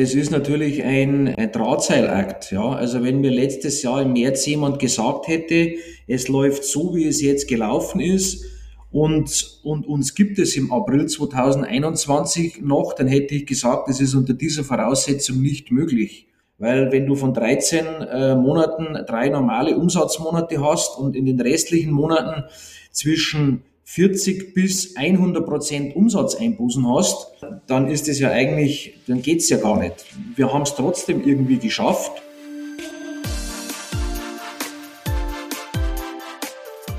das ist natürlich ein, ein Drahtseilakt. Ja? Also wenn mir letztes Jahr im März jemand gesagt hätte, es läuft so, wie es jetzt gelaufen ist, und, und uns gibt es im April 2021 noch, dann hätte ich gesagt, es ist unter dieser Voraussetzung nicht möglich. Weil wenn du von 13 äh, Monaten drei normale Umsatzmonate hast und in den restlichen Monaten zwischen 40 bis 100 Prozent Umsatzeinbußen hast, dann ist es ja eigentlich, dann geht's ja gar nicht. Wir haben es trotzdem irgendwie geschafft.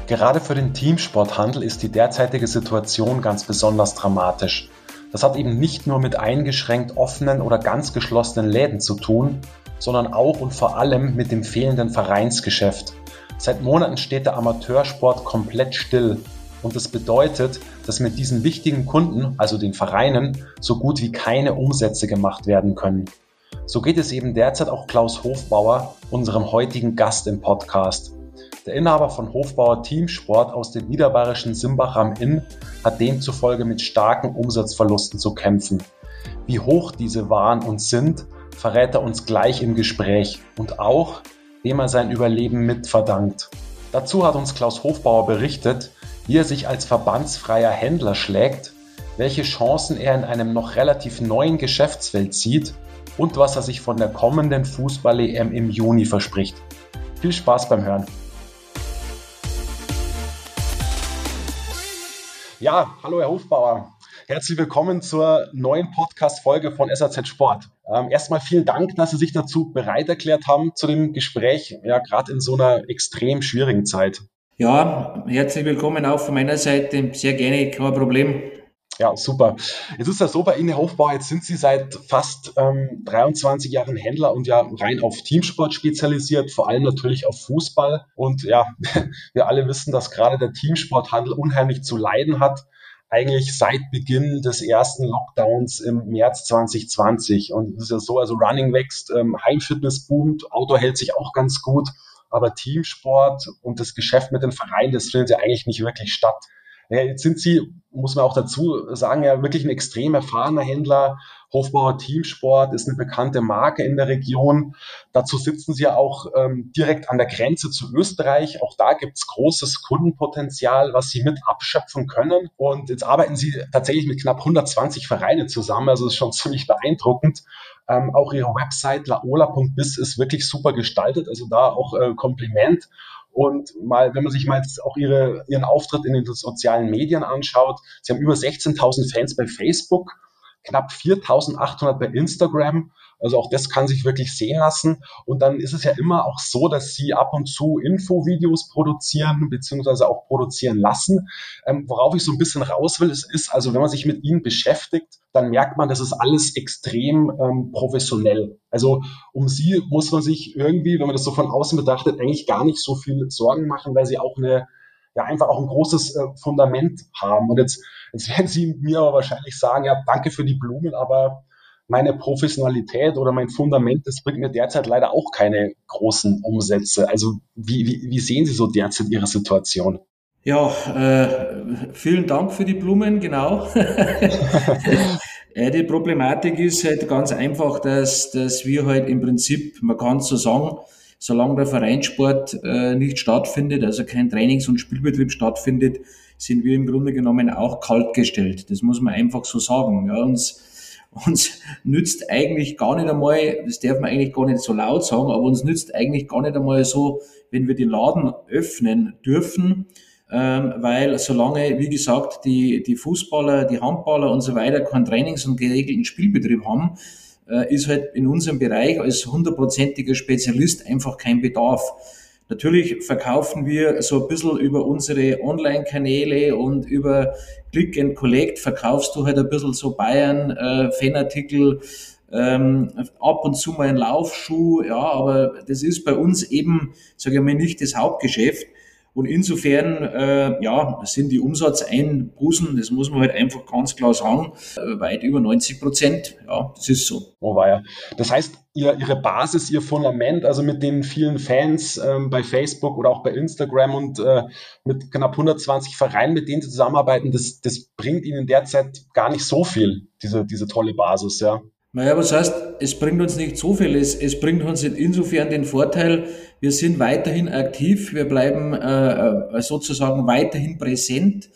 Gerade für den Teamsporthandel ist die derzeitige Situation ganz besonders dramatisch. Das hat eben nicht nur mit eingeschränkt offenen oder ganz geschlossenen Läden zu tun, sondern auch und vor allem mit dem fehlenden Vereinsgeschäft. Seit Monaten steht der Amateursport komplett still und das bedeutet, dass mit diesen wichtigen Kunden, also den Vereinen, so gut wie keine Umsätze gemacht werden können. So geht es eben derzeit auch Klaus Hofbauer, unserem heutigen Gast im Podcast. Der Inhaber von Hofbauer Teamsport aus dem niederbayerischen Simbach am Inn hat demzufolge mit starken Umsatzverlusten zu kämpfen. Wie hoch diese waren und sind, verrät er uns gleich im Gespräch und auch, wem er sein Überleben mitverdankt. Dazu hat uns Klaus Hofbauer berichtet, wie er sich als verbandsfreier Händler schlägt, welche Chancen er in einem noch relativ neuen Geschäftsfeld sieht und was er sich von der kommenden Fußball-EM im Juni verspricht. Viel Spaß beim Hören. Ja, hallo Herr Hofbauer. Herzlich willkommen zur neuen Podcast-Folge von SAZ Sport. Ähm, erstmal vielen Dank, dass Sie sich dazu bereit erklärt haben zu dem Gespräch, ja, gerade in so einer extrem schwierigen Zeit. Ja, herzlich willkommen auch von meiner Seite. Sehr gerne, kein Problem. Ja, super. Jetzt ist das so bei Ihnen, Herr Hofbauer, jetzt sind Sie seit fast ähm, 23 Jahren Händler und ja rein auf Teamsport spezialisiert, vor allem natürlich auf Fußball. Und ja, wir alle wissen, dass gerade der Teamsporthandel unheimlich zu leiden hat eigentlich seit Beginn des ersten Lockdowns im März 2020. Und es ist ja so, also Running wächst, ähm, Heimfitness boomt, Outdoor hält sich auch ganz gut aber Teamsport und das Geschäft mit den Vereinen, das findet ja eigentlich nicht wirklich statt. Ja, jetzt sind Sie, muss man auch dazu sagen, ja wirklich ein extrem erfahrener Händler. Hofbauer Teamsport ist eine bekannte Marke in der Region. Dazu sitzen Sie ja auch ähm, direkt an der Grenze zu Österreich. Auch da gibt es großes Kundenpotenzial, was Sie mit abschöpfen können. Und jetzt arbeiten Sie tatsächlich mit knapp 120 Vereinen zusammen. Also das ist schon ziemlich beeindruckend. Ähm, auch ihre Website laola.biz ist wirklich super gestaltet, also da auch äh, Kompliment. Und mal, wenn man sich mal jetzt auch ihre, ihren Auftritt in den sozialen Medien anschaut, sie haben über 16.000 Fans bei Facebook, knapp 4.800 bei Instagram also auch das kann sich wirklich sehen lassen. Und dann ist es ja immer auch so, dass sie ab und zu Infovideos produzieren, beziehungsweise auch produzieren lassen. Ähm, worauf ich so ein bisschen raus will, ist, ist, also wenn man sich mit ihnen beschäftigt, dann merkt man, das ist alles extrem ähm, professionell. Also um sie muss man sich irgendwie, wenn man das so von außen betrachtet, eigentlich gar nicht so viel Sorgen machen, weil sie auch eine ja einfach auch ein großes äh, Fundament haben. Und jetzt, jetzt werden Sie mir aber wahrscheinlich sagen, ja, danke für die Blumen, aber meine Professionalität oder mein Fundament, das bringt mir derzeit leider auch keine großen Umsätze. Also wie, wie, wie sehen Sie so derzeit Ihre Situation? Ja, äh, vielen Dank für die Blumen, genau. die Problematik ist halt ganz einfach, dass, dass wir halt im Prinzip, man kann so sagen, solange der Vereinssport äh, nicht stattfindet, also kein Trainings- und Spielbetrieb stattfindet, sind wir im Grunde genommen auch kaltgestellt. Das muss man einfach so sagen. Ja, uns uns nützt eigentlich gar nicht einmal, das darf man eigentlich gar nicht so laut sagen, aber uns nützt eigentlich gar nicht einmal so, wenn wir den Laden öffnen dürfen, ähm, weil solange, wie gesagt, die, die Fußballer, die Handballer und so weiter keinen Trainings- und geregelten Spielbetrieb haben, äh, ist halt in unserem Bereich als hundertprozentiger Spezialist einfach kein Bedarf. Natürlich verkaufen wir so ein bisschen über unsere Online-Kanäle und über Click and Collect verkaufst du halt ein bisschen so Bayern, äh, ähm, ab und zu mal ein Laufschuh, ja, aber das ist bei uns eben, sage ich mal, nicht das Hauptgeschäft. Und insofern, äh, ja, sind die Umsatzeinbußen, das muss man halt einfach ganz klar sagen, äh, weit über 90 Prozent. Ja, das ist so. Oh, war ja. Das heißt, ihr, Ihre Basis, Ihr Fundament, also mit den vielen Fans ähm, bei Facebook oder auch bei Instagram und äh, mit knapp 120 Vereinen, mit denen Sie zusammenarbeiten, das, das bringt Ihnen derzeit gar nicht so viel, diese, diese tolle Basis, ja. Naja, was heißt, es bringt uns nicht so viel. Es, es bringt uns insofern den Vorteil, wir sind weiterhin aktiv, wir bleiben äh, äh, sozusagen weiterhin präsent,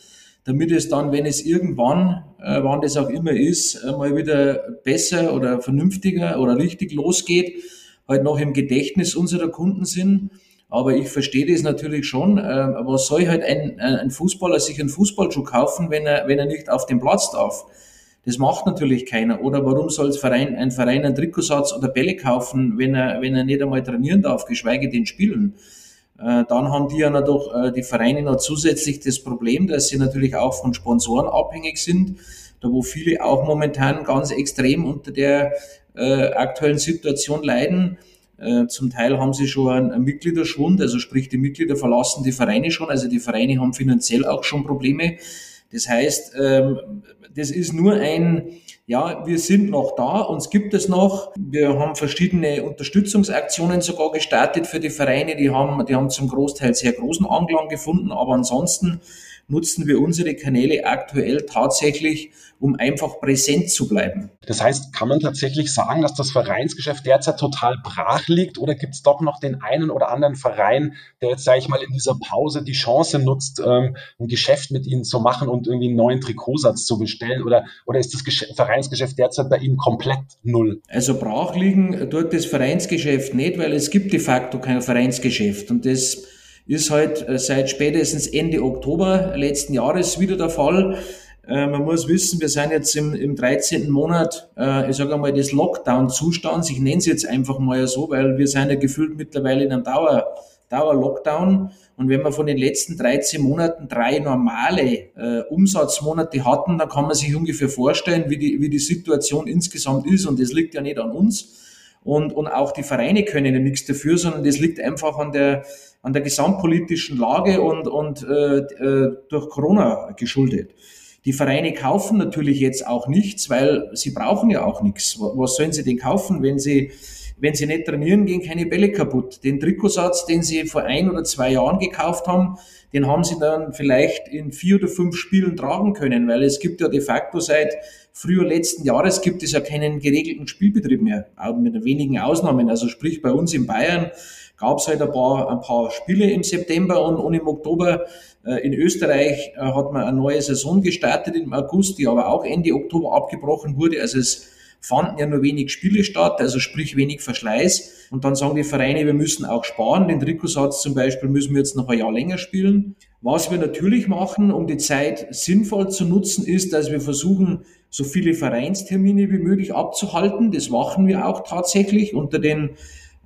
damit es dann, wenn es irgendwann, äh, wann das auch immer ist, äh, mal wieder besser oder vernünftiger oder richtig losgeht, halt noch im Gedächtnis unserer Kunden sind. Aber ich verstehe das natürlich schon. Äh, was soll halt ein, ein Fußballer sich einen Fußballschuh kaufen, wenn er, wenn er nicht auf dem Platz darf? Das macht natürlich keiner. Oder warum soll Verein, ein Verein einen Trikotsatz oder Bälle kaufen, wenn er, wenn er nicht einmal trainieren darf, geschweige denn spielen? Äh, dann haben die ja noch, äh, die Vereine noch zusätzlich das Problem, dass sie natürlich auch von Sponsoren abhängig sind, da wo viele auch momentan ganz extrem unter der äh, aktuellen Situation leiden. Äh, zum Teil haben sie schon einen, einen Mitgliederschwund, also sprich die Mitglieder verlassen die Vereine schon, also die Vereine haben finanziell auch schon Probleme. Das heißt, ähm, das ist nur ein, ja, wir sind noch da, uns gibt es noch. Wir haben verschiedene Unterstützungsaktionen sogar gestartet für die Vereine, die haben, die haben zum Großteil sehr großen Anklang gefunden, aber ansonsten nutzen wir unsere Kanäle aktuell tatsächlich, um einfach präsent zu bleiben. Das heißt, kann man tatsächlich sagen, dass das Vereinsgeschäft derzeit total brach liegt oder gibt es doch noch den einen oder anderen Verein, der jetzt, sage ich mal, in dieser Pause die Chance nutzt, ähm, ein Geschäft mit Ihnen zu machen und irgendwie einen neuen Trikotsatz zu bestellen oder, oder ist das Gesch Vereinsgeschäft derzeit bei Ihnen komplett null? Also brach liegen tut das Vereinsgeschäft nicht, weil es gibt de facto kein Vereinsgeschäft und das ist halt äh, seit spätestens Ende Oktober letzten Jahres wieder der Fall. Äh, man muss wissen, wir sind jetzt im, im 13. Monat, äh, ich sage einmal, des Lockdown-Zustands. Ich nenne es jetzt einfach mal so, weil wir sind ja gefühlt mittlerweile in einem Dauer, Dauer-Lockdown. Und wenn wir von den letzten 13 Monaten drei normale äh, Umsatzmonate hatten, dann kann man sich ungefähr vorstellen, wie die, wie die Situation insgesamt ist. Und das liegt ja nicht an uns. Und, und auch die Vereine können ja nichts dafür, sondern das liegt einfach an der, an der gesamtpolitischen Lage und, und äh, äh, durch Corona geschuldet. Die Vereine kaufen natürlich jetzt auch nichts, weil sie brauchen ja auch nichts. Was sollen sie denn kaufen, wenn sie, wenn sie nicht trainieren, gehen keine Bälle kaputt. Den Trikotsatz, den sie vor ein oder zwei Jahren gekauft haben, den haben sie dann vielleicht in vier oder fünf Spielen tragen können, weil es gibt ja de facto seit früher letzten Jahres gibt es ja keinen geregelten Spielbetrieb mehr, auch mit wenigen Ausnahmen. Also sprich bei uns in Bayern gab es halt ein paar, ein paar Spiele im September und, und im Oktober. Äh, in Österreich äh, hat man eine neue Saison gestartet im August, die aber auch Ende Oktober abgebrochen wurde. Also es fanden ja nur wenig Spiele statt, also sprich wenig Verschleiß. Und dann sagen die Vereine, wir müssen auch sparen. Den Trikotsatz zum Beispiel müssen wir jetzt noch ein Jahr länger spielen. Was wir natürlich machen, um die Zeit sinnvoll zu nutzen, ist, dass wir versuchen, so viele Vereinstermine wie möglich abzuhalten. Das machen wir auch tatsächlich unter den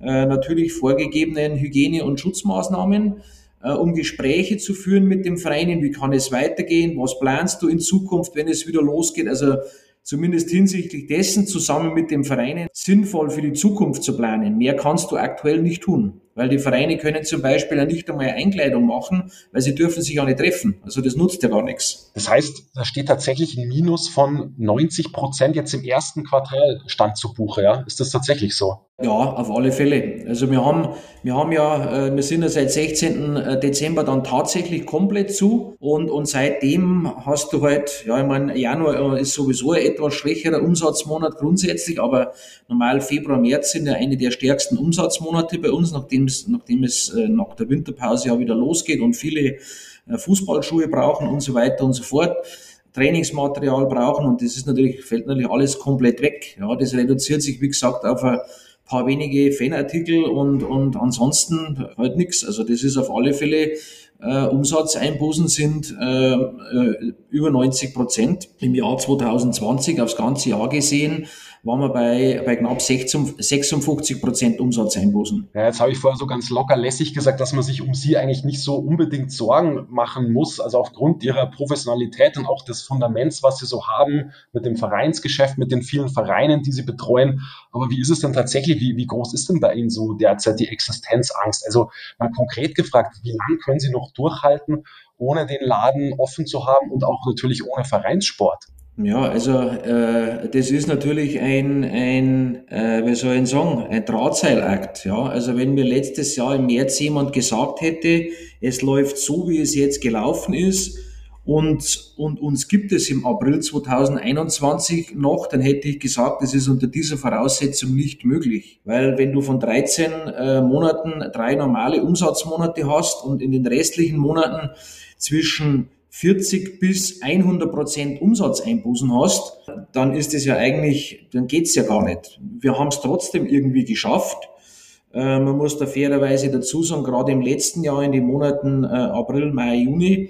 äh, natürlich vorgegebenen Hygiene- und Schutzmaßnahmen, äh, um Gespräche zu führen mit dem Verein. Wie kann es weitergehen? Was planst du in Zukunft, wenn es wieder losgeht? Also zumindest hinsichtlich dessen zusammen mit dem Verein sinnvoll für die Zukunft zu planen. Mehr kannst du aktuell nicht tun. Weil die Vereine können zum Beispiel ja nicht einmal Einkleidung machen, weil sie dürfen sich auch nicht treffen. Also das nutzt ja gar nichts. Das heißt, da steht tatsächlich ein Minus von 90 Prozent jetzt im ersten Quartal Stand zu Buche. Ja? Ist das tatsächlich so? Ja, auf alle Fälle. Also wir haben, wir haben ja, äh, wir sind ja seit 16. Äh, Dezember dann tatsächlich komplett zu und, und seitdem hast du halt, ja, ich meine, Januar ist sowieso ein etwas schwächerer Umsatzmonat grundsätzlich, aber normal Februar, März sind ja eine der stärksten Umsatzmonate bei uns, nachdem es, nachdem es äh, nach der Winterpause ja wieder losgeht und viele Fußballschuhe brauchen und so weiter und so fort. Trainingsmaterial brauchen und das ist natürlich, fällt natürlich alles komplett weg. Ja, das reduziert sich, wie gesagt, auf ein paar wenige Fanartikel und, und ansonsten halt nichts. Also das ist auf alle Fälle äh, Umsatzeinbußen sind äh, äh, über 90 Prozent im Jahr 2020 aufs ganze Jahr gesehen waren wir bei, bei knapp 56 Prozent Umsatzeinbußen. Ja, jetzt habe ich vorher so ganz locker lässig gesagt, dass man sich um sie eigentlich nicht so unbedingt Sorgen machen muss. Also aufgrund ihrer Professionalität und auch des Fundaments, was sie so haben mit dem Vereinsgeschäft, mit den vielen Vereinen, die sie betreuen. Aber wie ist es denn tatsächlich? Wie, wie groß ist denn bei Ihnen so derzeit die Existenzangst? Also mal konkret gefragt, wie lange können Sie noch durchhalten, ohne den Laden offen zu haben und auch natürlich ohne Vereinssport? Ja, also äh, das ist natürlich ein, ein äh, wie soll ich sagen, ein Drahtseilakt. Ja, also wenn mir letztes Jahr im März jemand gesagt hätte, es läuft so, wie es jetzt gelaufen ist, und, und uns gibt es im April 2021 noch, dann hätte ich gesagt, das ist unter dieser Voraussetzung nicht möglich. Weil wenn du von 13 äh, Monaten drei normale Umsatzmonate hast und in den restlichen Monaten zwischen 40 bis 100 Prozent Umsatzeinbußen hast, dann ist es ja eigentlich, dann geht's ja gar nicht. Wir haben es trotzdem irgendwie geschafft. Äh, man muss da fairerweise dazu sagen, gerade im letzten Jahr in den Monaten äh, April, Mai, Juni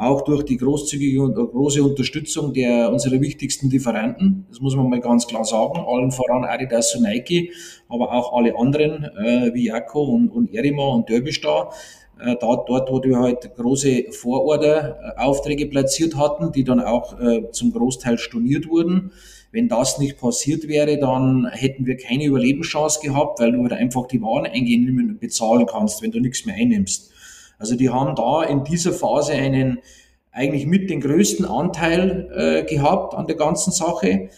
auch durch die großzügige und große Unterstützung der unserer wichtigsten Lieferanten. Das muss man mal ganz klar sagen. Allen voran Adidas und Nike, aber auch alle anderen äh, wie Jaco und, und Erima und Derbystar. Äh, dort, dort, wo wir halt große Vororder-Aufträge platziert hatten, die dann auch äh, zum Großteil storniert wurden. Wenn das nicht passiert wäre, dann hätten wir keine Überlebenschance gehabt, weil du halt einfach die Waren eingehen und bezahlen kannst, wenn du nichts mehr einnimmst. Also die haben da in dieser Phase einen eigentlich mit den größten Anteil äh, gehabt an der ganzen Sache.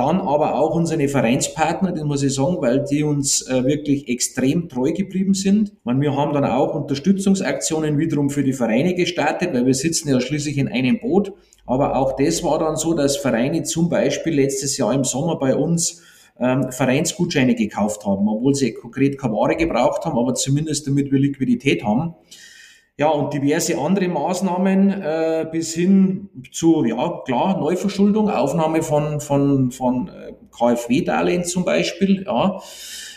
Dann aber auch unsere Vereinspartner, den muss ich sagen, weil die uns äh, wirklich extrem treu geblieben sind. Man, wir haben dann auch Unterstützungsaktionen wiederum für die Vereine gestartet, weil wir sitzen ja schließlich in einem Boot. Aber auch das war dann so, dass Vereine zum Beispiel letztes Jahr im Sommer bei uns ähm, Vereinsgutscheine gekauft haben, obwohl sie konkret keine Ware gebraucht haben, aber zumindest damit wir Liquidität haben. Ja, und diverse andere Maßnahmen äh, bis hin zu, ja, klar, Neuverschuldung, Aufnahme von, von, von äh, KfW-Darlehen zum Beispiel, ja.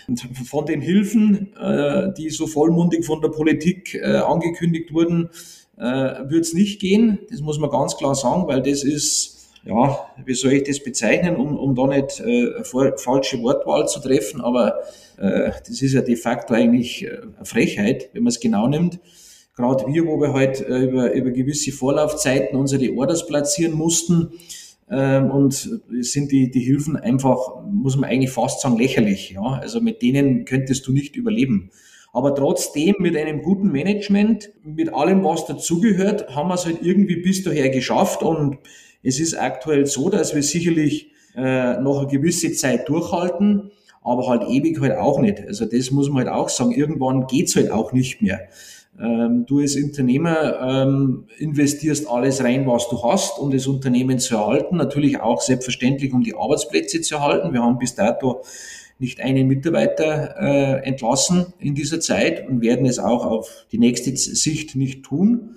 Und von den Hilfen, äh, die so vollmundig von der Politik äh, angekündigt wurden, äh, wird es nicht gehen. Das muss man ganz klar sagen, weil das ist, ja, wie soll ich das bezeichnen, um, um da nicht äh, falsche Wortwahl zu treffen, aber äh, das ist ja de facto eigentlich äh, eine Frechheit, wenn man es genau nimmt gerade wir, wo wir halt äh, über, über gewisse Vorlaufzeiten unsere Orders platzieren mussten, ähm, und sind die, die Hilfen einfach, muss man eigentlich fast sagen, lächerlich. Ja? Also mit denen könntest du nicht überleben. Aber trotzdem mit einem guten Management, mit allem, was dazugehört, haben wir es halt irgendwie bis daher geschafft. Und es ist aktuell so, dass wir sicherlich äh, noch eine gewisse Zeit durchhalten, aber halt ewig halt auch nicht. Also das muss man halt auch sagen. Irgendwann geht's halt auch nicht mehr. Ähm, du als Unternehmer ähm, investierst alles rein, was du hast, um das Unternehmen zu erhalten. Natürlich auch selbstverständlich, um die Arbeitsplätze zu erhalten. Wir haben bis dato nicht einen Mitarbeiter äh, entlassen in dieser Zeit und werden es auch auf die nächste Sicht nicht tun.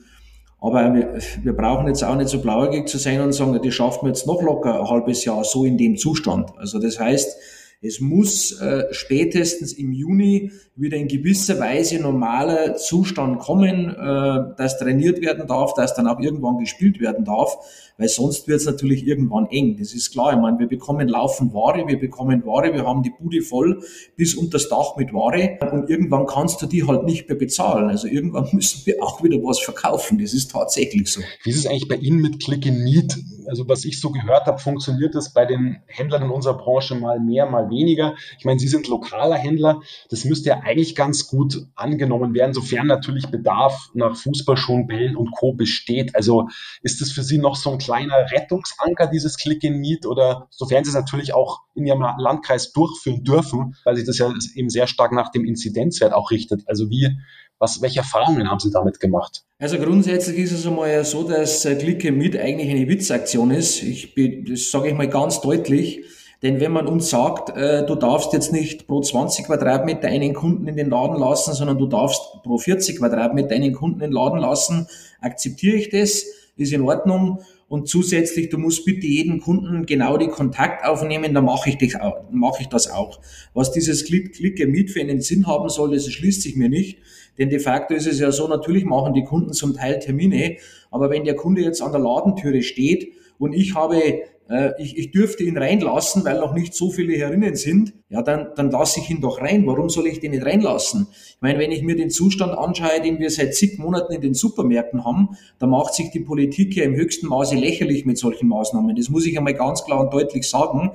Aber wir, wir brauchen jetzt auch nicht so blauäugig zu sein und sagen, das schaffen wir jetzt noch locker ein halbes Jahr so in dem Zustand. Also das heißt, es muss äh, spätestens im Juni wieder in gewisser Weise normaler Zustand kommen, äh, dass trainiert werden darf, dass dann auch irgendwann gespielt werden darf, weil sonst wird es natürlich irgendwann eng. Das ist klar. Ich meine, wir bekommen laufend Ware, wir bekommen Ware, wir haben die Bude voll bis unter das Dach mit Ware und irgendwann kannst du die halt nicht mehr bezahlen. Also irgendwann müssen wir auch wieder was verkaufen. Das ist tatsächlich so. Wie ist es eigentlich bei Ihnen mit Click in Need? Also was ich so gehört habe, funktioniert das bei den Händlern in unserer Branche mal mehr, mal weniger. Ich meine, Sie sind lokaler Händler. Das müsste ja eigentlich ganz gut angenommen werden, sofern natürlich Bedarf nach Fußballschuhen, Bällen und Co. besteht. Also ist das für Sie noch so ein kleiner Rettungsanker, dieses Click in Need? Oder sofern Sie es natürlich auch in Ihrem Landkreis durchführen dürfen, weil sich das ja eben sehr stark nach dem Inzidenzwert auch richtet. Also wie, was, welche Erfahrungen haben Sie damit gemacht? Also grundsätzlich ist es einmal so, dass Click in Meet eigentlich eine Witzaktion ist. Ich, das sage ich mal ganz deutlich. Denn wenn man uns sagt, äh, du darfst jetzt nicht pro 20 Quadratmeter einen Kunden in den Laden lassen, sondern du darfst pro 40 Quadratmeter einen Kunden in den Laden lassen, akzeptiere ich das, ist in Ordnung. Und zusätzlich, du musst bitte jeden Kunden genau die Kontakt aufnehmen, dann mache ich, dich auch, mache ich das auch. Was dieses Click, Click Meet für einen Sinn haben soll, das schließt sich mir nicht. Denn de facto ist es ja so, natürlich machen die Kunden zum Teil Termine, aber wenn der Kunde jetzt an der Ladentüre steht und ich habe ich, ich dürfte ihn reinlassen, weil noch nicht so viele herinnen sind, ja, dann, dann lasse ich ihn doch rein. Warum soll ich den nicht reinlassen? Ich meine, wenn ich mir den Zustand anschaue, den wir seit zig Monaten in den Supermärkten haben, da macht sich die Politik ja im höchsten Maße lächerlich mit solchen Maßnahmen. Das muss ich einmal ganz klar und deutlich sagen,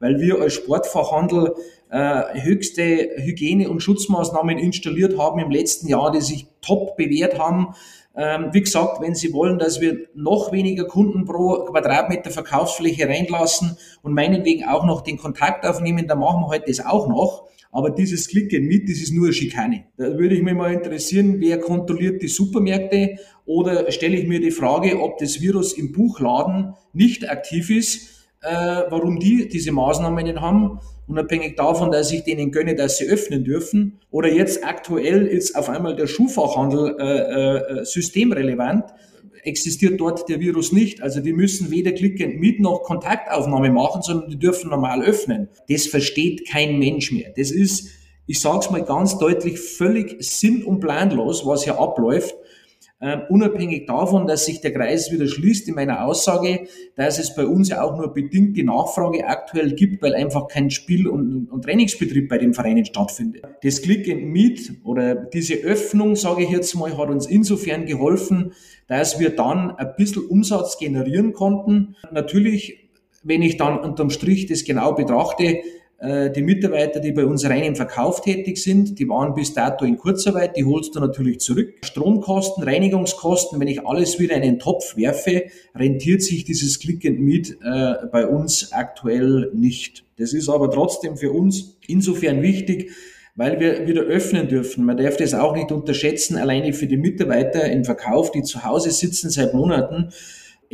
weil wir als Sportfachhandel äh, höchste Hygiene- und Schutzmaßnahmen installiert haben im letzten Jahr, die sich top bewährt haben Ähm, wie gesagt, wenn Sie wollen, dass wir noch weniger Kunden pro Quadratmeter Verkaufsfläche reinlassen und meinetwegen auch noch den Kontakt aufnehmen, dann machen wir heute halt das auch noch. Aber dieses Click and Meet, das ist nur Schikane. Da würde ich mich mal interessieren, wer kontrolliert die Supermärkte oder stelle ich mir die Frage, ob das Virus im Buchladen nicht aktiv ist, äh, warum die diese Maßnahmen haben, unabhängig davon, dass ich denen gönne, dass sie öffnen dürfen. Oder jetzt aktuell ist auf einmal der Schuhfachhandel äh, äh, systemrelevant existiert dort der Virus nicht. Also die müssen weder Click Meet noch Kontaktaufnahme machen, sondern die dürfen normal öffnen. Das versteht kein Mensch mehr. Das ist, ich sage es mal ganz deutlich, völlig sinn- und planlos, was hier abläuft. Ähm, unabhängig davon, dass sich der Kreis wieder schließt in meiner Aussage, dass es bei uns ja auch nur bedingt die Nachfrage aktuell gibt, weil einfach kein Spiel- und, und Trainingsbetrieb bei den Vereinen stattfindet. Das Click and Meet oder diese Öffnung, sage ich jetzt mal, hat uns insofern geholfen, dass wir dann ein bisschen Umsatz generieren konnten. Natürlich, wenn ich dann unterm Strich das genau betrachte, äh, die Mitarbeiter, die bei uns rein im Verkauf tätig sind, die waren bis dato in Kurzarbeit, die holst du natürlich zurück. Stromkosten, Reinigungskosten, wenn ich alles wieder in einen Topf werfe, rentiert sich dieses Click and Meet äh, bei uns aktuell nicht. Das ist aber trotzdem für uns insofern wichtig, weil wir wieder öffnen dürfen. Man darf das auch nicht unterschätzen, alleine für die Mitarbeiter im Verkauf, die zu Hause sitzen seit Monaten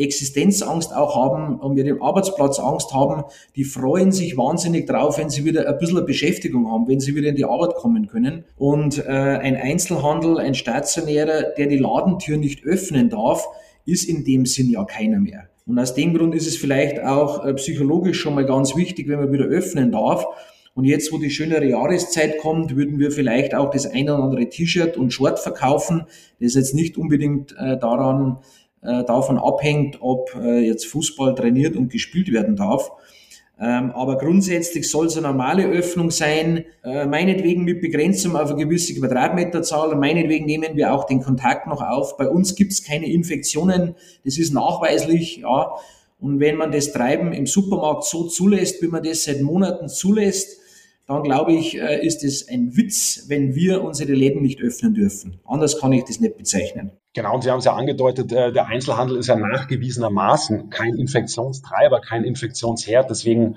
Existenzangst auch haben mit dem Arbeitsplatz Angst haben, die freuen sich wahnsinnig drauf, wenn sie wieder ein bisschen Beschäftigung haben, wenn sie wieder in die Arbeit kommen können. Und äh, ein Einzelhandel, ein Stationärer, der die Ladentür nicht öffnen darf, ist in dem Sinn ja keiner mehr. Und aus dem Grund ist es vielleicht auch äh, psychologisch schon mal ganz wichtig, wenn man wieder öffnen darf. Und jetzt, wo die schönere Jahreszeit kommt, würden wir vielleicht auch das eine oder andere T-Shirt und Short verkaufen. Das ist jetzt nicht unbedingt äh, daran äh, davon abhängt, ob äh, jetzt Fußball trainiert und gespielt werden darf. Ähm, aber grundsätzlich soll es eine normale Öffnung sein, äh, meinetwegen mit Begrenzung auf eine gewisse Quadratmeterzahl meinetwegen nehmen wir auch den Kontakt noch auf. Bei uns gibt es keine Infektionen, das ist nachweislich, ja. Und wenn man das Treiben im Supermarkt so zulässt, wie man das seit Monaten zulässt, dann glaube ich, äh, ist es ein Witz, wenn wir unsere Läden nicht öffnen dürfen. Anders kann ich das nicht bezeichnen. Genau, und Sie haben es ja angedeutet, äh, der Einzelhandel ist ja nachgewiesenermaßen kein Infektionstreiber, kein Infektionsherd. Deswegen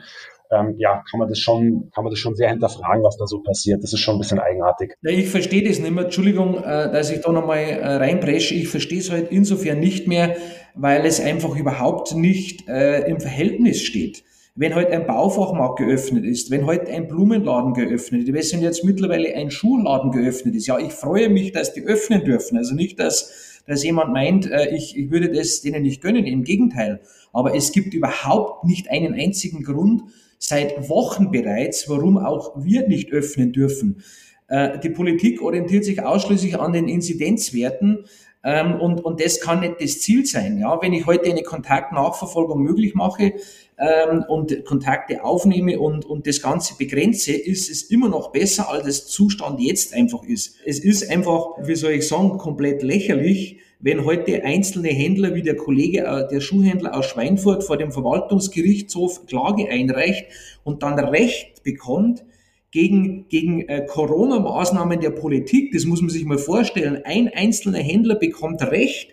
ähm, ja, kann man das schon, kann man das schon sehr hinterfragen, was da so passiert. Das ist schon ein bisschen eigenartig. Ja, ich verstehe das nicht mehr. Entschuldigung, äh, dass ich da nochmal reinpresche. Ich verstehe es halt insofern nicht mehr, weil es einfach überhaupt nicht äh, im Verhältnis steht wenn heute ein Baufachmarkt geöffnet ist, wenn heute ein Blumenladen geöffnet ist, wenn jetzt mittlerweile ein Schuhladen geöffnet ist, ja, ich freue mich, dass die öffnen dürfen. Also nicht, dass, dass jemand meint, äh, ich, ich würde das denen nicht gönnen, im Gegenteil. Aber es gibt überhaupt nicht einen einzigen Grund, seit Wochen bereits, warum auch wir nicht öffnen dürfen. Äh, die Politik orientiert sich ausschließlich an den Inzidenzwerten. Ähm, und, und das kann nicht das Ziel sein. Ja, wenn ich heute eine Kontaktnachverfolgung möglich mache ähm, und Kontakte aufnehme und, und das Ganze begrenze, ist es immer noch besser, als das Zustand jetzt einfach ist. Es ist einfach, wie soll ich sagen, komplett lächerlich, wenn heute einzelne Händler wie der Kollege, äh, der Schuhhändler aus Schweinfurt vor dem Verwaltungsgerichtshof Klage einreicht und dann Recht bekommt, gegen, gegen äh, Corona-Maßnahmen der Politik. Das muss man sich mal vorstellen. Ein einzelner Händler bekommt Recht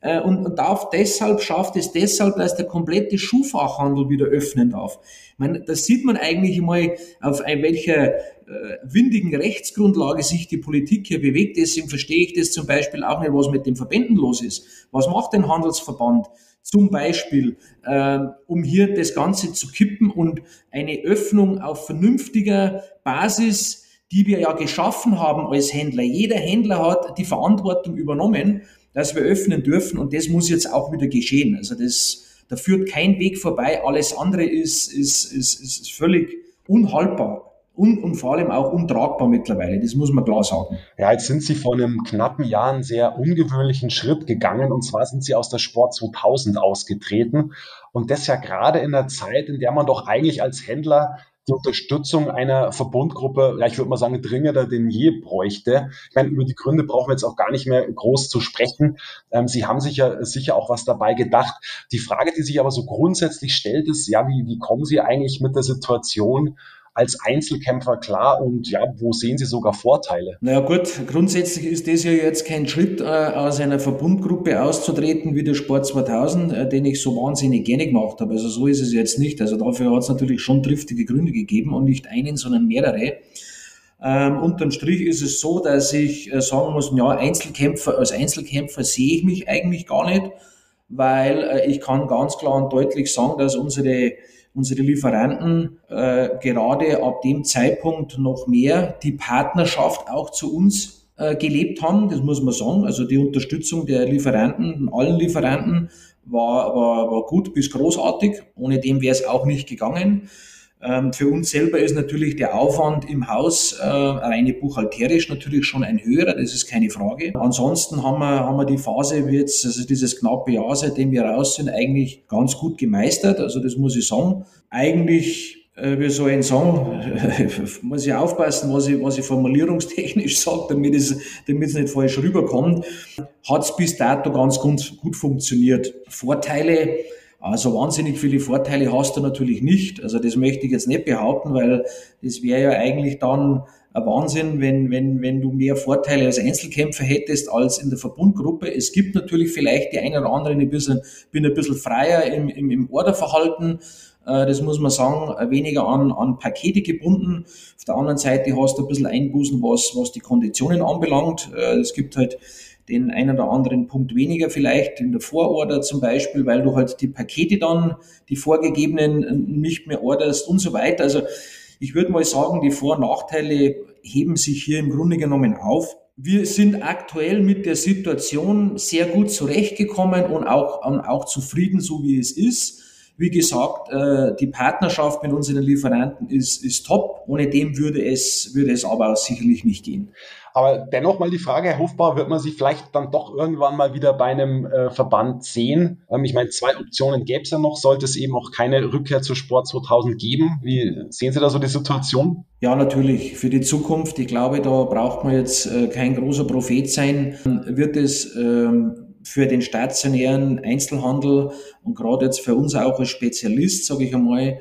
äh, und, und darf deshalb, schafft es deshalb, dass der komplette Schuhfachhandel wieder öffnen darf. Ich meine, das sieht man eigentlich mal, auf ein, welcher äh, windigen Rechtsgrundlage sich die Politik hier bewegt. Deswegen verstehe ich das zum Beispiel auch nicht, was mit den Verbänden los ist. Was macht ein Handelsverband? Zum Beispiel, äh, um hier das Ganze zu kippen und eine Öffnung auf vernünftiger Basis, die wir ja geschaffen haben als Händler. Jeder Händler hat die Verantwortung übernommen, dass wir öffnen dürfen und das muss jetzt auch wieder geschehen. Also das, da führt kein Weg vorbei. Alles andere ist, ist, ist, ist völlig unhaltbar und, und vor allem auch untragbar mittlerweile. Das muss man klar sagen. Ja, jetzt sind Sie vor einem knappen Jahr einen sehr ungewöhnlichen Schritt gegangen. Und zwar sind Sie aus der Sport 2000 ausgetreten. Und das ja gerade in der Zeit, in der man doch eigentlich als Händler die Unterstützung einer Verbundgruppe, ja, ich würde mal sagen, dringender denn je bräuchte. Ich meine, über die Gründe brauchen wir jetzt auch gar nicht mehr groß zu sprechen. Ähm, Sie haben sich ja sicher auch was dabei gedacht. Die Frage, die sich aber so grundsätzlich stellt, ist, ja, wie, wie kommen Sie eigentlich mit der Situation als Einzelkämpfer klar und ja, wo sehen Sie sogar Vorteile? Naja gut, grundsätzlich ist das ja jetzt kein Schritt, äh, aus einer Verbundgruppe auszutreten wie der Sport 2000, äh, den ich so wahnsinnig gerne gemacht habe. Also so ist es jetzt nicht. Also dafür hat es natürlich schon triftige Gründe gegeben und nicht einen, sondern mehrere. Ähm, unterm Strich ist es so, dass ich äh, sagen muss, ja, Einzelkämpfer, als Einzelkämpfer sehe ich mich eigentlich gar nicht, weil äh, ich kann ganz klar und deutlich sagen, dass unsere unsere Lieferanten äh, gerade ab dem Zeitpunkt noch mehr die Partnerschaft auch zu uns äh, gelebt haben, das muss man sagen. Also die Unterstützung der Lieferanten, allen Lieferanten, war, war, war gut bis großartig. Ohne dem wäre es auch nicht gegangen. Ähm, für uns selber ist natürlich der Aufwand im Haus äh, reine buchhalterisch natürlich schon ein höherer, das ist keine Frage. Ansonsten haben wir, haben wir die Phase wie jetzt, also dieses knappe Jahr, seitdem wir raus sind, eigentlich ganz gut gemeistert. Also das muss ich sagen. Eigentlich äh, wie soll ich sagen, muss ich aufpassen, was ich, was ich formulierungstechnisch sage, damit es, damit es nicht falsch rüberkommt, hat es bis dato ganz gut, gut funktioniert. Vorteile, also wahnsinnig viele Vorteile hast du natürlich nicht. Also das möchte ich jetzt nicht behaupten, weil das wäre ja eigentlich dann ein Wahnsinn, wenn, wenn, wenn du mehr Vorteile als Einzelkämpfer hättest als in der Verbundgruppe. Es gibt natürlich vielleicht die einen oder anderen, ich bin ein bisschen freier im, im, im Orderverhalten. Äh, das muss man sagen, weniger an, an Pakete gebunden. Auf der anderen Seite hast du ein bisschen Einbußen, was, was die Konditionen anbelangt. Äh, es gibt halt den einen oder anderen Punkt weniger vielleicht in der Vororder zum Beispiel, weil du halt die Pakete dann, die vorgegebenen, nicht mehr orderst und so weiter. Also ich würde mal sagen, die Vor- und Nachteile heben sich hier im Grunde genommen auf. Wir sind aktuell mit der Situation sehr gut zurechtgekommen und auch, und auch zufrieden, so wie es ist. Wie gesagt, äh, die Partnerschaft mit unseren Lieferanten ist, ist top. Ohne dem würde es, würde es aber sicherlich nicht gehen. Aber dennoch mal die Frage, Herr Hofbauer, wird man sich vielleicht dann doch irgendwann mal wieder bei einem äh, Verband sehen? Ähm, ich meine, zwei Optionen gäbe es ja noch, sollte es eben auch keine Rückkehr zu Sport 2000 geben. Wie sehen Sie da so die Situation? Ja, natürlich. Für die Zukunft, ich glaube, da braucht man jetzt äh, kein großer Prophet sein, wird es ähm, für den stationären Einzelhandel und gerade jetzt für uns auch als Spezialist, sage ich einmal,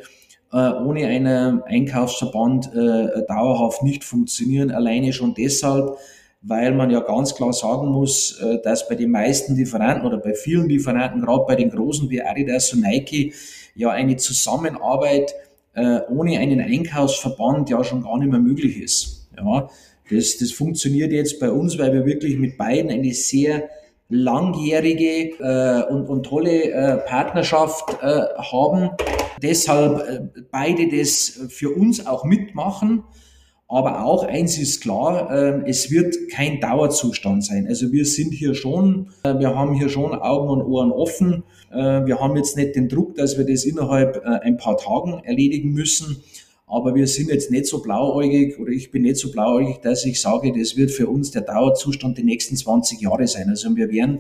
äh, ohne einen Einkaufsverband äh, dauerhaft nicht funktionieren. Alleine schon deshalb, weil man ja ganz klar sagen muss, äh, dass bei den meisten Lieferanten oder bei vielen Lieferanten, gerade bei den großen wie Adidas und Nike, ja eine Zusammenarbeit ohne einen Einkaufsverband ja schon gar nicht mehr möglich ist. Ja, das, das funktioniert jetzt bei uns, weil wir wirklich mit beiden eine sehr langjährige äh, und, und tolle äh, Partnerschaft äh, haben. Deshalb äh, beide das für uns auch mitmachen. Aber auch eins ist klar, äh, es wird kein Dauerzustand sein. Also wir sind hier schon, äh, wir haben hier schon Augen und Ohren offen. Wir haben jetzt nicht den Druck, dass wir das innerhalb ein paar Tagen erledigen müssen. Aber wir sind jetzt nicht so blauäugig oder ich bin nicht so blauäugig, dass ich sage, das wird für uns der Dauerzustand die nächsten 20 Jahre sein. Also wir werden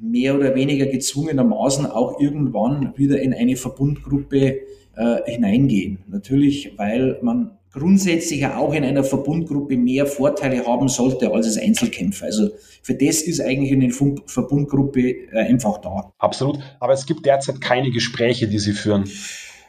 mehr oder weniger gezwungenermaßen auch irgendwann wieder in eine Verbundgruppe äh, hineingehen. Natürlich, weil man grundsätzlich auch in einer Verbundgruppe mehr Vorteile haben sollte als als Einzelkämpfer. Also für das ist eigentlich eine Verbundgruppe äh, einfach da. Absolut. Aber es gibt derzeit keine Gespräche, die Sie führen.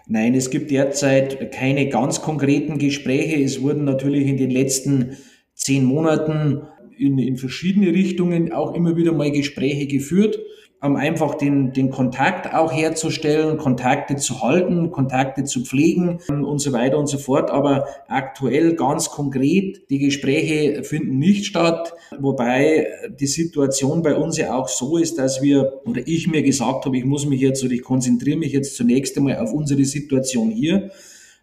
Nein, es gibt derzeit keine ganz konkreten Gespräche. Es wurden natürlich in den letzten zehn Monaten in, in verschiedene Richtungen auch immer wieder mal Gespräche geführt um einfach den, den Kontakt auch herzustellen, Kontakte zu halten, Kontakte zu pflegen und so weiter und so fort. Aber aktuell ganz konkret, die Gespräche finden nicht statt, wobei die Situation bei uns ja auch so ist, dass wir oder ich mir gesagt habe, ich muss mich jetzt oder ich konzentriere mich jetzt zunächst einmal auf unsere Situation hier,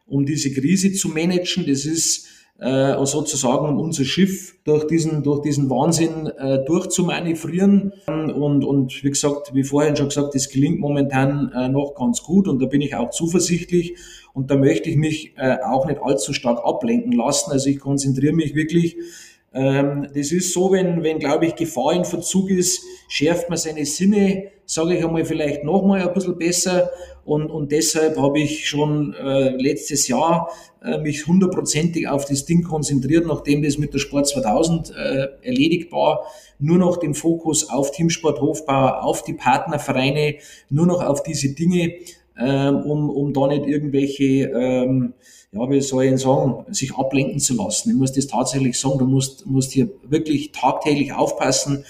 um diese Krise zu managen. Das ist äh, sozusagen um unser Schiff durch diesen, durch diesen Wahnsinn äh, durchzumanövrieren. Und, und wie gesagt, wie vorhin schon gesagt, das gelingt momentan äh, noch ganz gut und da bin ich auch zuversichtlich. Und da möchte ich mich äh, auch nicht allzu stark ablenken lassen. Also ich konzentriere mich wirklich ähm, das ist so, wenn, wenn glaube ich, Gefahr in Verzug ist, schärft man seine Sinne, sage ich einmal, vielleicht nochmal ein bisschen besser. Und, und deshalb habe ich schon äh, letztes Jahr äh, mich hundertprozentig auf das Ding konzentriert, nachdem das mit der Sport 2000 äh, erledigt war. Nur noch den Fokus auf Teamsport Hofbau, auf die Partnervereine, nur noch auf diese Dinge, ähm, um, um da nicht irgendwelche ähm, ja, wie soll ich sagen, sich ablenken zu lassen. Ich muss das tatsächlich sagen, du musst, musst hier wirklich tagtäglich aufpassen,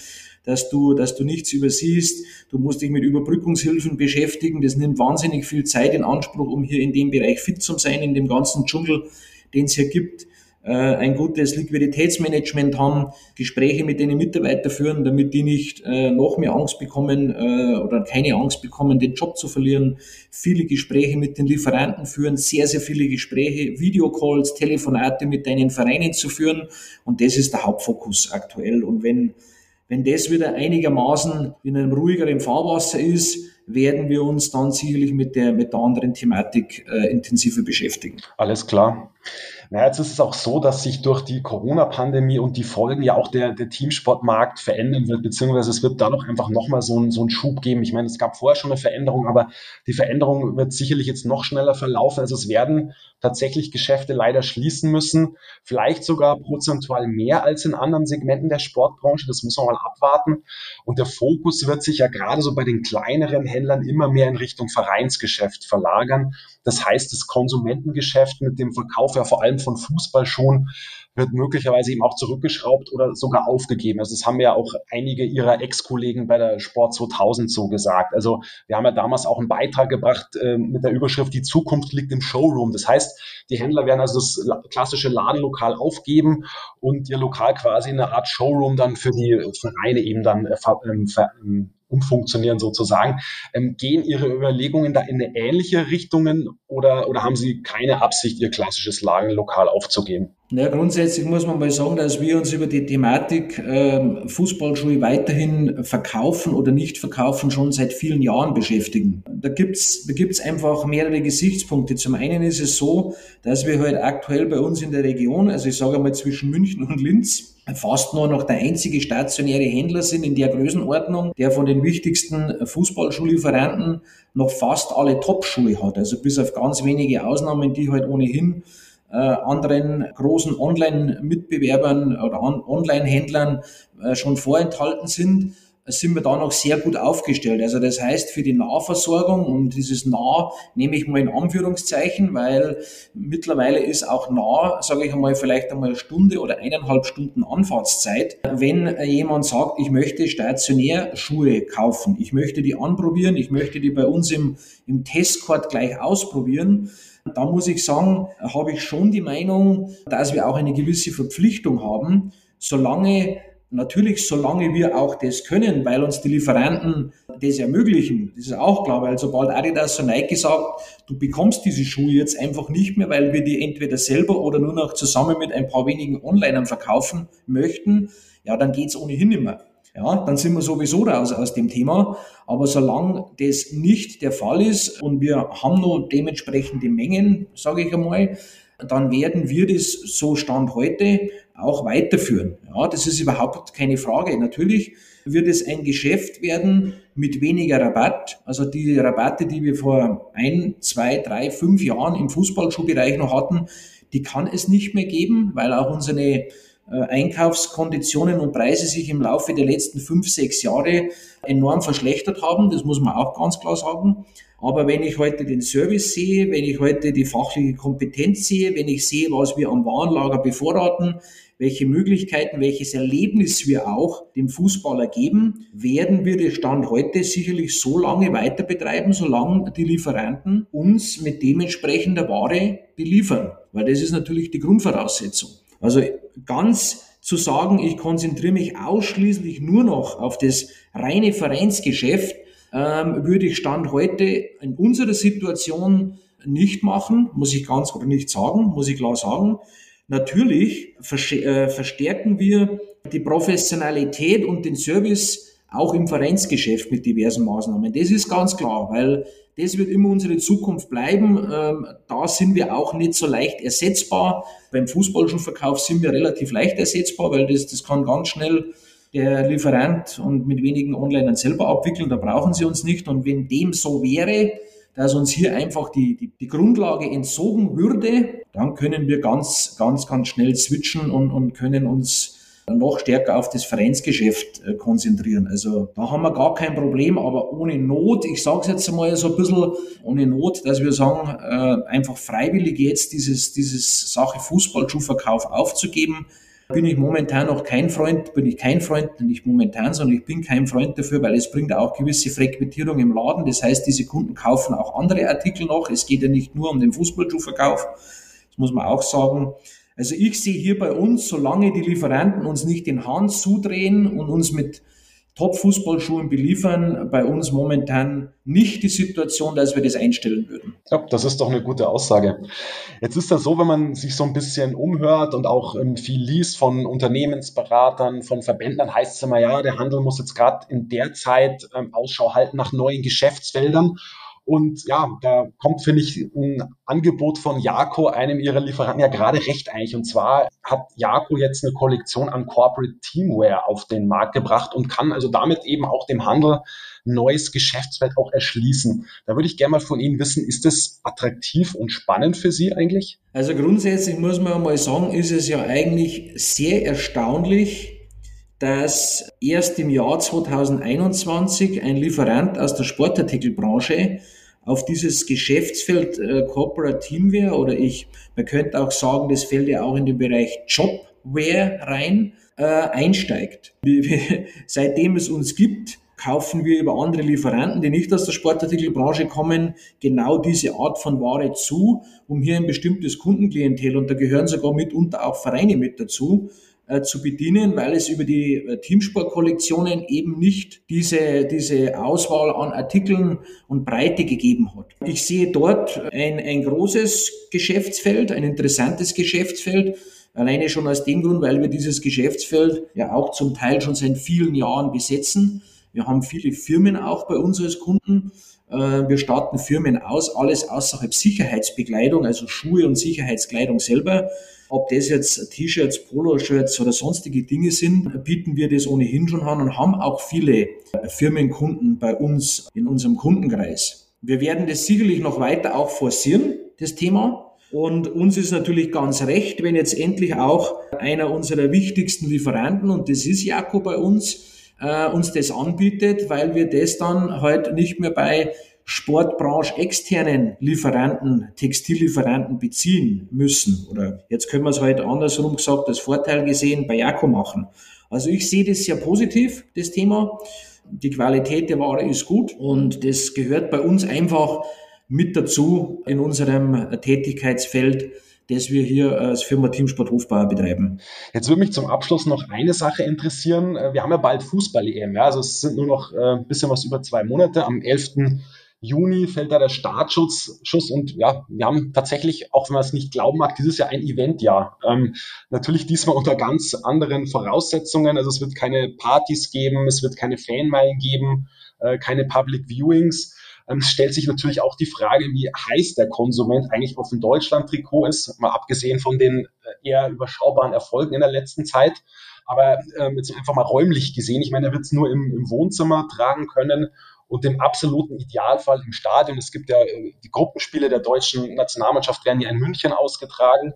dass du, dass du nichts übersiehst. Du musst dich mit Überbrückungshilfen beschäftigen. Das nimmt wahnsinnig viel Zeit in Anspruch, um hier in dem Bereich fit zu sein, in dem ganzen Dschungel, den es hier gibt. Äh, ein gutes Liquiditätsmanagement haben, Gespräche mit den Mitarbeitern führen, damit die nicht äh, noch mehr Angst bekommen äh, oder keine Angst bekommen, den Job zu verlieren. Viele Gespräche mit den Lieferanten führen, sehr, sehr viele Gespräche, Videocalls, Telefonate mit deinen Vereinen zu führen. Und das ist der Hauptfokus aktuell. Und wenn wenn das wieder einigermaßen in einem ruhigeren Fahrwasser ist, werden wir uns dann sicherlich mit der, mit der anderen Thematik äh, intensiver beschäftigen. Alles klar. Naja, jetzt ist es auch so, dass sich durch die Corona-Pandemie und die Folgen ja auch der, der Teamsportmarkt verändern wird, beziehungsweise es wird da noch einfach nochmal so, ein, so einen Schub geben. Ich meine, es gab vorher schon eine Veränderung, aber die Veränderung wird sicherlich jetzt noch schneller verlaufen. Also es werden tatsächlich Geschäfte leider schließen müssen, vielleicht sogar prozentual mehr als in anderen Segmenten der Sportbranche. Das muss man mal abwarten. Und der Fokus wird sich ja gerade so bei den kleineren Händlern immer mehr in Richtung Vereinsgeschäft verlagern. Das heißt, das Konsumentengeschäft mit dem Verkauf ja vor allem von Fußballschuhen wird möglicherweise eben auch zurückgeschraubt oder sogar aufgegeben. Also das haben ja auch einige ihrer Ex-Kollegen bei der Sport 2000 so gesagt. Also wir haben ja damals auch einen Beitrag gebracht äh, mit der Überschrift Die Zukunft liegt im Showroom. Das heißt, die Händler werden also das klassische Ladenlokal aufgeben und ihr Lokal quasi in eine Art Showroom dann für die Vereine eben dann äh, ähm, ähm, umfunktionieren sozusagen. Ähm, gehen Ihre Überlegungen da in eine ähnliche Richtung oder, oder haben Sie keine Absicht, Ihr klassisches Lagenlokal aufzugeben? Ja, grundsätzlich muss man mal sagen, dass wir uns über die Thematik äh, Fußballschuhe weiterhin verkaufen oder nicht verkaufen schon seit vielen Jahren beschäftigen. Da gibt's da gibt's einfach mehrere Gesichtspunkte. Zum einen ist es so, dass wir halt aktuell bei uns in der Region, also ich sage mal zwischen München und Linz, fast nur noch der einzige stationäre Händler sind in der Größenordnung, der von den wichtigsten Fußballschullieferanten noch fast alle Top-Schuhe hat. Also bis auf ganz wenige Ausnahmen, die halt ohnehin äh, anderen großen Online-Mitbewerbern oder Online-Händlern äh, schon vorenthalten sind sind wir da noch sehr gut aufgestellt. Also das heißt, für die Nahversorgung und dieses nah nehme ich mal in Anführungszeichen, weil mittlerweile ist auch nah, sage ich einmal, vielleicht einmal eine Stunde oder eineinhalb Stunden Anfahrtszeit. Wenn jemand sagt, ich möchte stationär Schuhe kaufen, ich möchte die anprobieren, ich möchte die bei uns im, im Testcourt gleich ausprobieren, da muss ich sagen, habe ich schon die Meinung, dass wir auch eine gewisse Verpflichtung haben, solange Natürlich, solange wir auch das können, weil uns die Lieferanten das ermöglichen, das ist auch klar, weil sobald Adidas so Nike sagt, du bekommst diese Schuhe jetzt einfach nicht mehr, weil wir die entweder selber oder nur noch zusammen mit ein paar wenigen Onlinern verkaufen möchten, ja, dann geht's ohnehin mehr. Ja, dann sind wir sowieso raus aus dem Thema. Aber solange das nicht der Fall ist und wir haben noch dementsprechende Mengen, sage ich einmal, dann werden wir das so Stand heute auch weiterführen. Ja, das ist überhaupt keine Frage. Natürlich wird es ein Geschäft werden mit weniger Rabatt. Also die Rabatte, die wir vor ein, zwei, drei, fünf Jahren im Fußballschuhbereich noch hatten, die kann es nicht mehr geben, weil auch unsere Einkaufskonditionen und Preise sich im Laufe der letzten fünf, sechs Jahre enorm verschlechtert haben. Das muss man auch ganz klar sagen. Aber wenn ich heute den Service sehe, wenn ich heute die fachliche Kompetenz sehe, wenn ich sehe, was wir am Warenlager bevorraten, welche Möglichkeiten, welches Erlebnis wir auch dem Fußballer geben, werden wir den Stand heute sicherlich so lange weiter betreiben, solange die Lieferanten uns mit dementsprechender Ware beliefern. Weil das ist natürlich die Grundvoraussetzung. Also ganz zu sagen, ich konzentriere mich ausschließlich nur noch auf das reine Vereinsgeschäft, ähm, würde ich Stand heute in unserer Situation nicht machen, muss ich ganz oder nicht sagen, muss ich klar sagen. Natürlich äh, verstärken wir die Professionalität und den Service auch im Vereinsgeschäft mit diversen Maßnahmen. Das ist ganz klar, weil das wird immer unsere Zukunft bleiben. Ähm, da sind wir auch nicht so leicht ersetzbar. Beim Fußballschuhverkauf sind wir relativ leicht ersetzbar, weil das, das kann ganz schnell der Lieferant und mit wenigen Onlinern selber abwickeln, da brauchen sie uns nicht. Und wenn dem so wäre, dass uns hier einfach die, die, die Grundlage entzogen würde, dann können wir ganz, ganz, ganz schnell switchen und, und können uns noch stärker auf das Vereinsgeschäft äh, konzentrieren. Also da haben wir gar kein Problem, aber ohne Not, ich sage es jetzt einmal so ein bisschen, ohne Not, dass wir sagen, äh, einfach freiwillig jetzt dieses, dieses Sache Fußballschuhverkauf aufzugeben, bin ich momentan noch kein Freund, bin ich kein Freund, nicht momentan, sondern ich bin kein Freund dafür, weil es bringt auch gewisse Frequentierung im Laden. Das heißt, diese Kunden kaufen auch andere Artikel noch. Es geht ja nicht nur um den Fußballschuhverkauf. Das muss man auch sagen. Also ich sehe hier bei uns, solange die Lieferanten uns nicht den Hahn zudrehen und uns mit Top-Fußballschuhen beliefern, bei uns momentan nicht die Situation, dass wir das einstellen würden. Ja, das ist doch eine gute Aussage. Jetzt ist das so, wenn man sich so ein bisschen umhört und auch ähm, viel liest von Unternehmensberatern, von Verbänden, heißt es immer, ja, der Handel muss jetzt gerade in der Zeit ähm, Ausschau halten nach neuen Geschäftsfeldern. Und ja, da kommt, finde ich, ein Angebot von Jako, einem ihrer Lieferanten, ja gerade recht eigentlich. Und zwar hat Jako jetzt eine Kollektion an Corporate Teamwear auf den Markt gebracht und kann also damit eben auch dem Handel neues Geschäftsfeld auch erschließen. Da würde ich gerne mal von Ihnen wissen, ist das attraktiv und spannend für Sie eigentlich? Also grundsätzlich muss man mal sagen, ist es ja eigentlich sehr erstaunlich, dass erst im Jahr 2021 ein Lieferant aus der Sportartikelbranche auf dieses Geschäftsfeld äh, Corporate Teamwear oder ich, man könnte auch sagen, das fällt ja auch in den Bereich Jobwear rein, äh, einsteigt. Seitdem es uns gibt, kaufen wir über andere Lieferanten, die nicht aus der Sportartikelbranche kommen, genau diese Art von Ware zu, um hier ein bestimmtes Kundenklientel, und da gehören sogar mitunter auch Vereine mit dazu, äh, zu bedienen, weil es über die äh, Teamsport-Kollektionen eben nicht diese, diese Auswahl an Artikeln und Breite gegeben hat. Ich sehe dort ein, ein großes Geschäftsfeld, ein interessantes Geschäftsfeld, Alleine schon aus dem Grund, weil wir dieses Geschäftsfeld ja auch zum Teil schon seit vielen Jahren besetzen. Wir haben viele Firmen auch bei uns als Kunden. Äh, wir starten Firmen aus, alles außerhalb Sicherheitsbekleidung, also Schuhe und Sicherheitskleidung selber. Ob das jetzt T-Shirts, Poloshirts oder sonstige Dinge sind, bieten wir das ohnehin schon an und haben auch viele Firmenkunden bei uns in unserem Kundenkreis. Wir werden das sicherlich noch weiter auch forcieren, das Thema. Und uns ist natürlich ganz recht, wenn jetzt endlich auch einer unserer wichtigsten Lieferanten, und das ist Jaco bei uns, äh, uns das anbietet, weil wir das dann halt nicht mehr bei Sportbranche externen Lieferanten, Textillieferanten beziehen müssen. Oder jetzt können wir es halt andersrum gesagt als Vorteil gesehen bei Jaco machen. Also ich sehe das sehr positiv, das Thema. Die Qualität der Ware ist gut und das gehört bei uns einfach mit dazu in unserem Tätigkeitsfeld, das wir hier als Firma Teamsport Hofbauer betreiben. Jetzt würde mich zum Abschluss noch eine Sache interessieren. Wir haben ja bald Fußball-EM, ja? also es sind nur noch äh, ein bisschen was über zwei Monate. Am 11. Juni fällt da der Startschuss Schuss und ja, wir haben tatsächlich, auch wenn man es nicht glauben mag, dieses Jahr ein Eventjahr. Ähm, natürlich diesmal unter ganz anderen Voraussetzungen. Also es wird keine Partys geben, es wird keine Fanmeilen geben, äh, keine Public Viewings. Ähm, es stellt sich natürlich auch die Frage, wie heiß der Konsument eigentlich auf dem Deutschland-Trikot ist, mal abgesehen von den äh, eher überschaubaren Erfolgen in der letzten Zeit. Aber ähm, jetzt einfach mal räumlich gesehen, ich meine, er wird es nur im, im Wohnzimmer tragen können und im absoluten Idealfall im Stadion. Es gibt ja äh, die Gruppenspiele der deutschen Nationalmannschaft werden ja in München ausgetragen.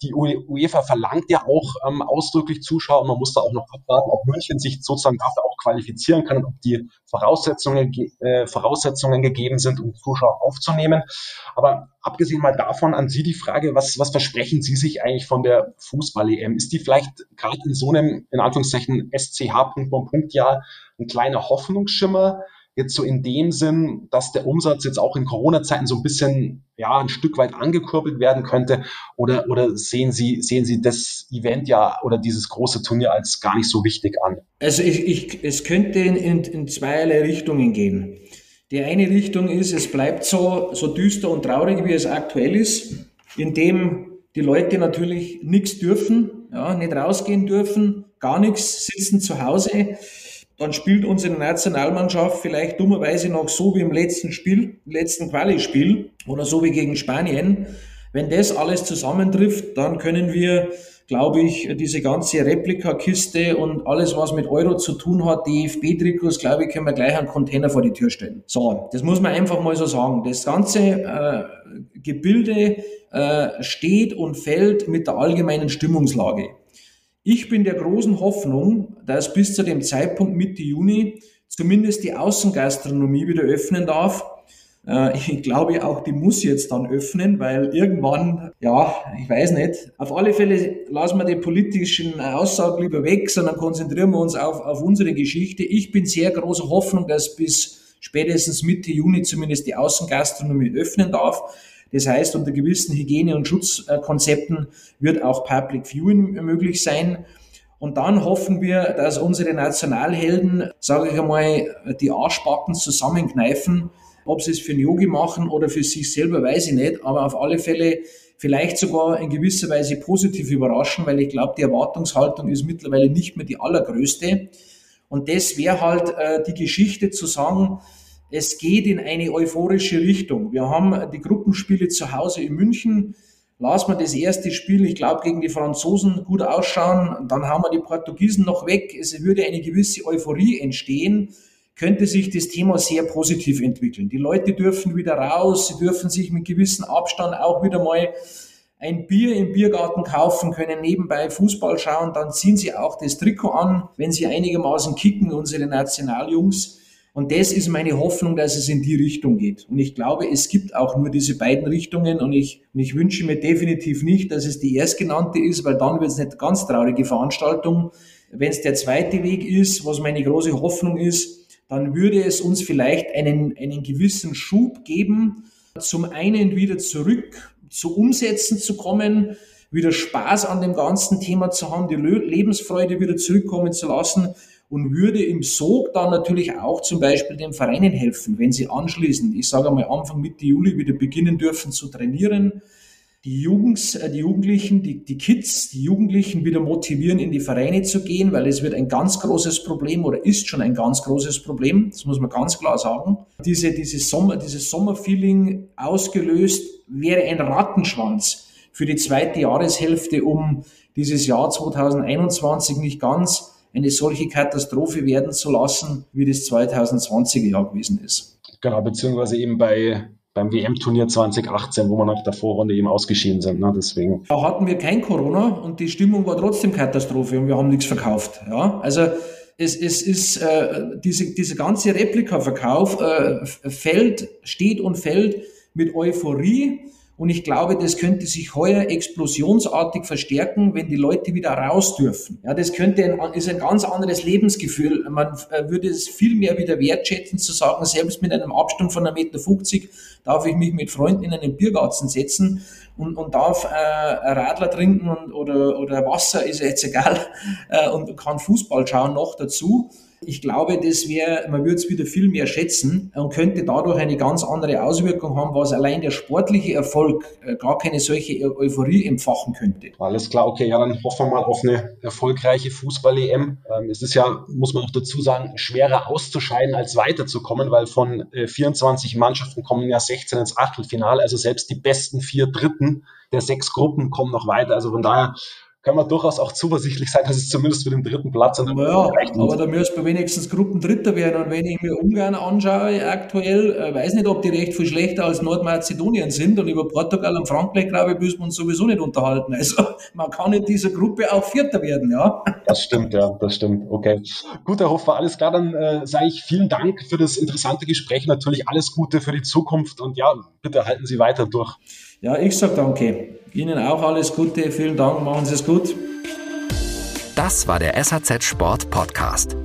Die UEFA verlangt ja auch ähm, ausdrücklich Zuschauer. Man muss da auch noch abwarten, ob München sich sozusagen dafür auch qualifizieren kann und ob die Voraussetzungen, äh, Voraussetzungen gegeben sind, um Zuschauer aufzunehmen. Aber abgesehen mal davon an Sie die Frage, was, was versprechen Sie sich eigentlich von der Fußball-EM? Ist die vielleicht gerade in so einem, in Anführungszeichen, SCH-Punkt-Jahr ein kleiner Hoffnungsschimmer? Jetzt so in dem Sinn, dass der Umsatz jetzt auch in Corona-Zeiten so ein bisschen, ja, ein Stück weit angekurbelt werden könnte? Oder, oder sehen Sie, sehen Sie das Event ja oder dieses große Turnier als gar nicht so wichtig an? Also ich, ich, es könnte in, in, in zweierlei Richtungen gehen. Die eine Richtung ist, es bleibt so, so düster und traurig, wie es aktuell ist, indem die Leute natürlich nichts dürfen, ja, nicht rausgehen dürfen, gar nichts, sitzen zu Hause dann spielt unsere Nationalmannschaft vielleicht dummerweise noch so wie im letzten Spiel, letzten Quali-Spiel oder so wie gegen Spanien. Wenn das alles zusammentrifft, dann können wir, glaube ich, diese ganze Replikakiste und alles, was mit Euro zu tun hat, die DFB-Trikots, glaube ich, können wir gleich einen Container vor die Tür stellen. So, das muss man einfach mal so sagen. Das ganze äh, Gebilde äh, steht und fällt mit der allgemeinen Stimmungslage. Ich bin der großen Hoffnung, dass bis zu dem Zeitpunkt Mitte Juni zumindest die Außengastronomie wieder öffnen darf. Äh, ich glaube auch, die muss jetzt dann öffnen, weil irgendwann, ja, ich weiß nicht. Auf alle Fälle lassen wir die politischen Aussagen lieber weg, sondern konzentrieren wir uns auf, auf unsere Geschichte. Ich bin sehr großer Hoffnung, dass bis spätestens Mitte Juni zumindest die Außengastronomie öffnen darf. Das heißt, unter gewissen Hygiene- und Schutzkonzepten wird auch Public Viewing möglich sein. Und dann hoffen wir, dass unsere Nationalhelden, sage ich einmal, die Arschbacken zusammenkneifen. Ob sie es für einen Yogi machen oder für sich selber, weiß ich nicht. Aber auf alle Fälle vielleicht sogar in gewisser Weise positiv überraschen, weil ich glaube, die Erwartungshaltung ist mittlerweile nicht mehr die allergrößte. Und das wäre halt äh, die Geschichte zu sagen, es geht in eine euphorische Richtung. Wir haben die Gruppenspiele zu Hause in München. Lass mal das erste Spiel, ich glaube, gegen die Franzosen gut ausschauen. Dann haben wir die Portugiesen noch weg. Es würde eine gewisse Euphorie entstehen. Könnte sich das Thema sehr positiv entwickeln. Die Leute dürfen wieder raus. Sie dürfen sich mit gewissem Abstand auch wieder mal ein Bier im Biergarten kaufen, können nebenbei Fußball schauen, dann ziehen sie auch das Trikot an, wenn sie einigermaßen kicken, unsere Nationaljungs. Und das ist meine Hoffnung, dass es in die Richtung geht. Und ich glaube, es gibt auch nur diese beiden Richtungen. Und ich, und ich wünsche mir definitiv nicht, dass es die erstgenannte ist, weil dann wird es eine ganz traurige Veranstaltung. Wenn es der zweite Weg ist, was meine große Hoffnung ist, dann würde es uns vielleicht einen, einen gewissen Schub geben, zum einen wieder zurück zu Umsätzen zu kommen, wieder Spaß an dem ganzen Thema zu haben, die Lebensfreude wieder zurückkommen zu lassen und würde im Sog dann natürlich auch zum Beispiel den Vereinen helfen, wenn sie anschließend, ich sage mal Anfang Mitte Juli wieder beginnen dürfen zu trainieren, die Jungs, äh, die Jugendlichen, die, die Kids, die Jugendlichen wieder motivieren, in die Vereine zu gehen, weil es wird ein ganz großes Problem oder ist schon ein ganz großes Problem, das muss man ganz klar sagen. Diese, diese Sommer, dieses Sommerfeeling ausgelöst wäre ein Rattenschwanz für die zweite Jahreshälfte, um dieses Jahr 2021 nicht ganz eine solche Katastrophe werden zu lassen, wie das 2020er Jahr gewesen ist. Genau, beziehungsweise eben bei beim WM-Turnier 2018, wo wir nach der Vorrunde eben ausgeschieden sind. Ne? Deswegen. Da hatten wir kein Corona und die Stimmung war trotzdem Katastrophe und wir haben nichts verkauft. Ja? Also es, es ist äh, diese, dieser ganze Replikaverkauf äh, fällt, steht und fällt mit Euphorie und ich glaube, das könnte sich heuer explosionsartig verstärken, wenn die Leute wieder raus dürfen. Ja, das könnte ein, ist ein ganz anderes Lebensgefühl. Man äh, würde es viel mehr wieder wertschätzen zu sagen, selbst mit einem Abstand von 1,50 Meter darf ich mich mit Freunden in einen Biergarten setzen und, und darf äh, Radler trinken und, oder, oder Wasser, ist jetzt egal, äh, und kann Fußball schauen noch dazu. Ich glaube, das wäre, man würde es wieder viel mehr schätzen und könnte dadurch eine ganz andere Auswirkung haben, was allein der sportliche Erfolg äh, gar keine solche Euphorie empfachen könnte. Alles klar, okay, ja, dann hoffen wir mal auf eine erfolgreiche Fußball-EM. Ähm, es ist ja, muss man auch dazu sagen, schwerer auszuscheiden als weiterzukommen, weil von 24 äh, Mannschaften kommen ja 16 ins Achtelfinale, also selbst die besten vier Dritten der sechs Gruppen kommen noch weiter. Also von daher kann man durchaus auch zuversichtlich sein, dass es zumindest für den dritten Platz an der ja, aber da müsste man wenigstens Gruppendritter werden. Und wenn ich mir Ungarn anschaue, aktuell, äh, weiß nicht, ob die recht viel schlechter als Nordmazedonien sind. Und über Portugal und Frankreich, glaube ich, müssen wir uns sowieso nicht unterhalten. Also man kann in dieser Gruppe auch Vierter werden, ja. Das stimmt, ja, das stimmt. Okay. Gut, Herr Hofer, alles klar. Dann äh, sage ich vielen Dank für das interessante Gespräch. Natürlich alles Gute für die Zukunft. Und ja, bitte halten Sie weiter durch. Ja, ich sage danke. Ihnen auch alles Gute. Vielen Dank. Machen Sie es gut. Das war der SAZ Sport Podcast.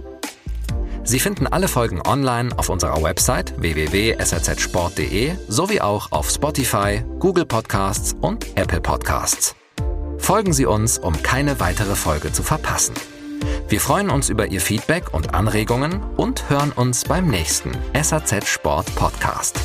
Sie finden alle Folgen online auf unserer Website www.sazsport.de sowie auch auf Spotify, Google Podcasts und Apple Podcasts. Folgen Sie uns, um keine weitere Folge zu verpassen. Wir freuen uns über Ihr Feedback und Anregungen und hören uns beim nächsten SAZ Sport Podcast.